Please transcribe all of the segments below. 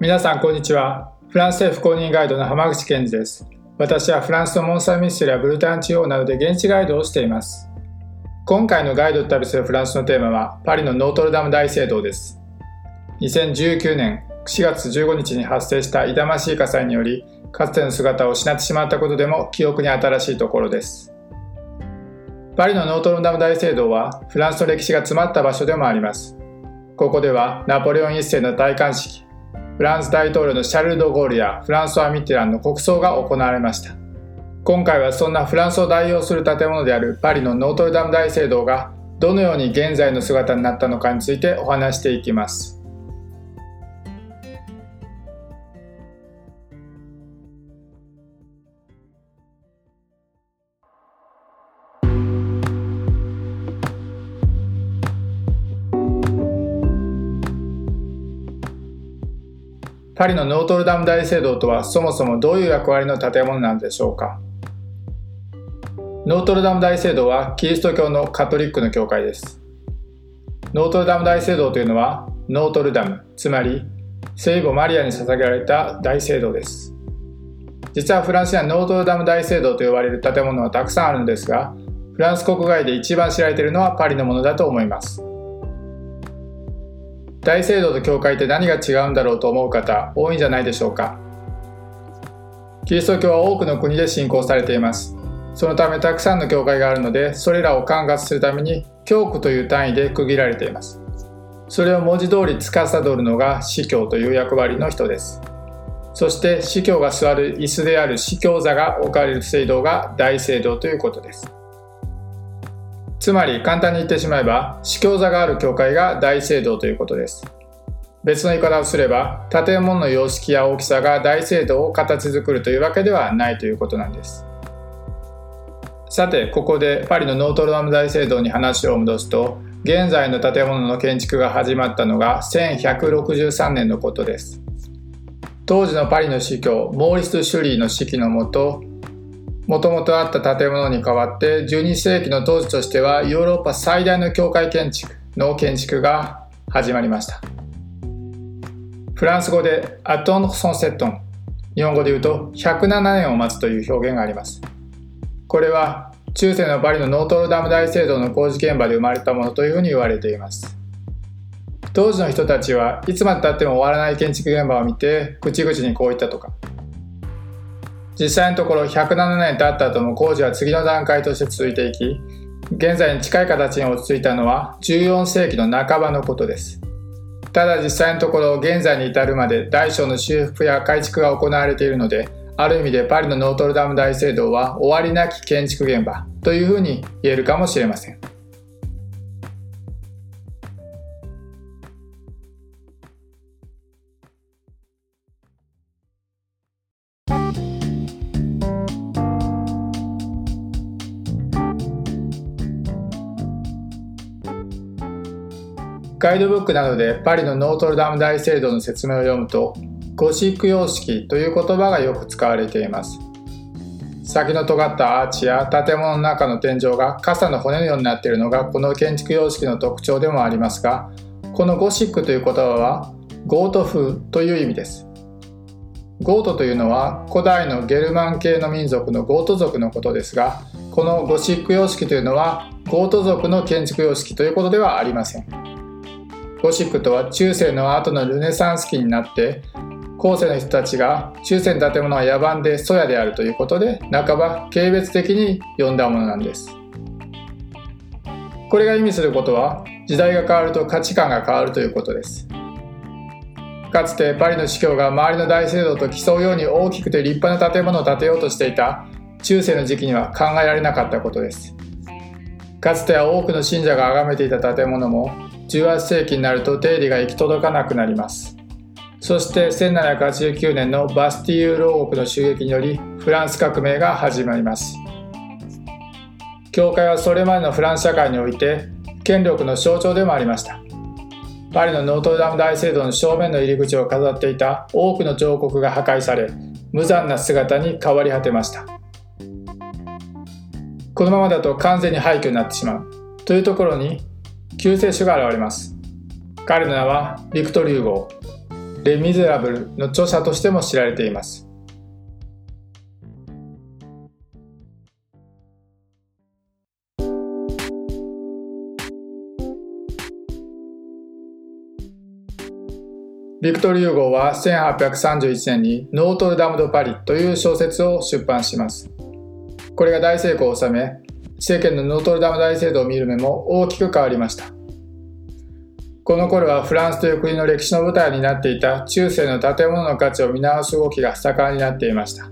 皆さんこんにちは。フランス政府公認ガイドの浜口健二です。私はフランスのモン・サン・ミッシェルやブルタン地方などで現地ガイドをしています。今回のガイドと旅するフランスのテーマはパリのノートルダム大聖堂です。2019年4月15日に発生した痛ましい火災によりかつての姿を失ってしまったことでも記憶に新しいところです。パリのノートルダム大聖堂はフランスの歴史が詰まった場所でもあります。ここではナポレオン一世の戴冠式フランス大統領のシャルル・ド・ゴールやフランソワ・ミッテランの国葬が行われました。今回はそんなフランスを代表する建物であるパリのノートルダム大聖堂がどのように現在の姿になったのかについてお話していきます。パリのノートルダム大聖堂とはそもそもどういう役割の建物なんでしょうか？ノートルダム大聖堂はキリスト教のカトリックの教会です。ノートルダム大聖堂というのはノートルダムつまり聖母マリアに捧げられた大聖堂です。実はフランスにはノートルダム大聖堂と呼ばれる建物はたくさんあるのですがフランス国外で一番知られているのはパリのものだと思います。大聖堂と教会って何が違うんだろうと思う方多いんじゃないでしょうか。キリスト教は多くの国で信仰されています。そのためたくさんの教会があるのでそれらを管轄するために教区という単位で区切られています。それを文字通り司るのが司教という役割の人です。そして司教が座る椅子である司教座が置かれる聖堂が大聖堂ということです。つまり簡単に言ってしまえば司教座がある教会が大聖堂ということです。別の言い方をすれば建物の様式や大きさが大聖堂を形作るというわけではないということなんです。さてここでパリのノートルダム大聖堂に話を戻すと現在の建物の建築が始まったのが1163年のことです。当時のパリの司教モーリス・シュリーの指揮のもともともとあった建物に代わって12世紀の当時としてはヨーロッパ最大の教会建築の建築が始まりました。フランス語でアトンソンセットン。日本語で言うと107年を待つという表現があります。これは中世のパリのノートルダム大聖堂の工事現場で生まれたものというふうに言われています。当時の人たちはいつまでたっても終わらない建築現場を見て口々にこう言ったとか。実際のところ107年経った後も工事は次の段階として続いていき現在に近い形に落ち着いたのは14世紀の半ばのことです。ただ実際のところ現在に至るまで大小の修復や改築が行われているのである意味でパリのノートルダム大聖堂は終わりなき建築現場というふうに言えるかもしれません。ガイドブックなどでパリのノートルダム大聖堂の説明を読むとゴシック様式という言葉がよく使われています。先の尖ったアーチや建物の中の天井が傘の骨のようになっているのがこの建築様式の特徴でもありますがこのゴシックという言葉はゴート風という意味です。ゴートというのは古代のゲルマン系の民族のゴート族のことですがこのゴシック様式というのはゴート族の建築様式ということではありません。ゴシックとは中世の後のルネサンス期になって後世の人たちが中世の建物は野蛮で粗野であるということで半ば軽蔑的に呼んだものなんです。これが意味することは時代が変わると価値観が変わるということです。かつてパリの司教が周りの大聖堂と競うように大きくて立派な建物を建てようとしていた中世の時期には考えられなかったことです。かつては多くの信者が崇めていた建物も18世紀になると出入りが行き届かなくなります。そして1789年のバスティーユ牢獄の襲撃によりフランス革命が始まります。教会はそれまでのフランス社会において権力の象徴でもありました。パリのノートルダム大聖堂の正面の入り口を飾っていた多くの彫刻が破壊され無残な姿に変わり果てました。このままだと完全に廃墟になってしまう。というところに救世主が現れます彼の名はビクトル・ユーゴー、レ・ミゼラブルの著者としても知られています。ビクトル・ユーゴーは1831年にノートルダム・ド・パリという小説を出版します。これが大成功を収め、政権のノートルダム大聖堂を見る目も大きく変わりました。この頃はフランスという国の歴史の舞台になっていた中世の建物の価値を見直す動きが盛んになっていました。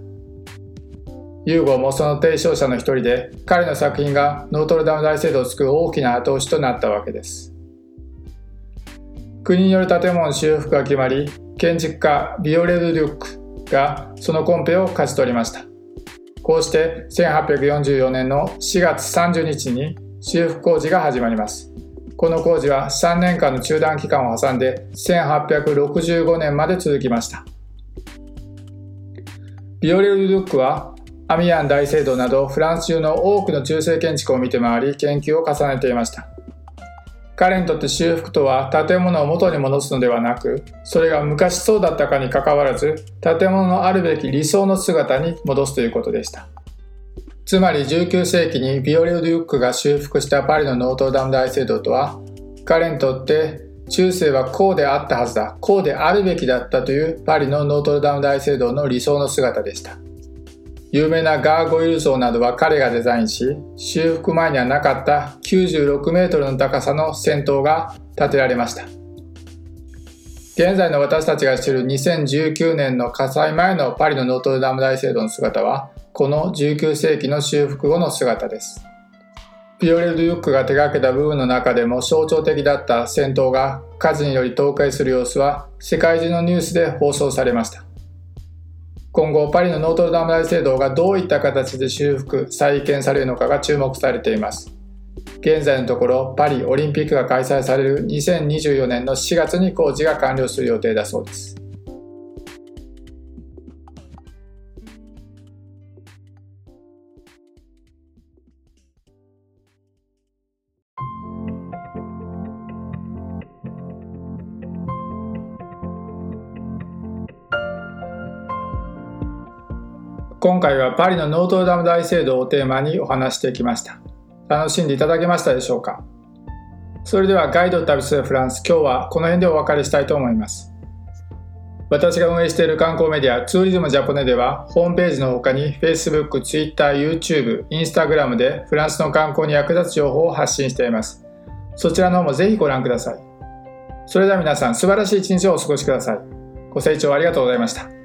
ユーゴもその提唱者の一人で、彼の作品がノートルダム大聖堂を作る大きな後押しとなったわけです。国による建物修復が決まり、建築家ビオレル・デュックがそのコンペを勝ち取りました。こうして1844年の4月30日に修復工事が始まります。この工事は3年間の中断期間を挟んで1865年まで続きました。ビオレル・ルックはアミアン大聖堂などフランス中の多くの中世建築を見て回り研究を重ねていました。彼にとって修復とは建物を元に戻すのではなく、それが昔そうだったかにかかわらず、建物のあるべき理想の姿に戻すということでした。つまり19世紀にヴィオレ・ル・デュックが修復したパリのノートルダム大聖堂とは、彼にとって中世はこうであったはずだ、こうであるべきだったというパリのノートルダム大聖堂の理想の姿でした。有名なガーゴイル像などは彼がデザインし、修復前にはなかった96メートルの高さの尖塔が建てられました。現在の私たちが知る2019年の火災前のパリのノートルダム大聖堂の姿は、この19世紀の修復後の姿です。ピオレル・デュックが手掛けた部分の中でも象徴的だった戦闘が火事により倒壊する様子は世界中のニュースで放送されました。今後パリのノートルダム大聖堂がどういった形で修復再建されるのかが注目されています。現在のところパリオリンピックが開催される2024年の4月に工事が完了する予定だそうです。今回はパリのノートルダム大聖堂をテーマにお話してきました。楽しんでいただけましたでしょうか？それではガイド旅するフランス、今日はこの辺でお別れしたいと思います。私が運営している観光メディアツーリズムジャポネではホームページの他に Facebook、Twitter、YouTube、Instagram でフランスの観光に役立つ情報を発信しています。そちらの方もぜひご覧ください。それでは皆さん素晴らしい一日をお過ごしください。ご清聴ありがとうございました。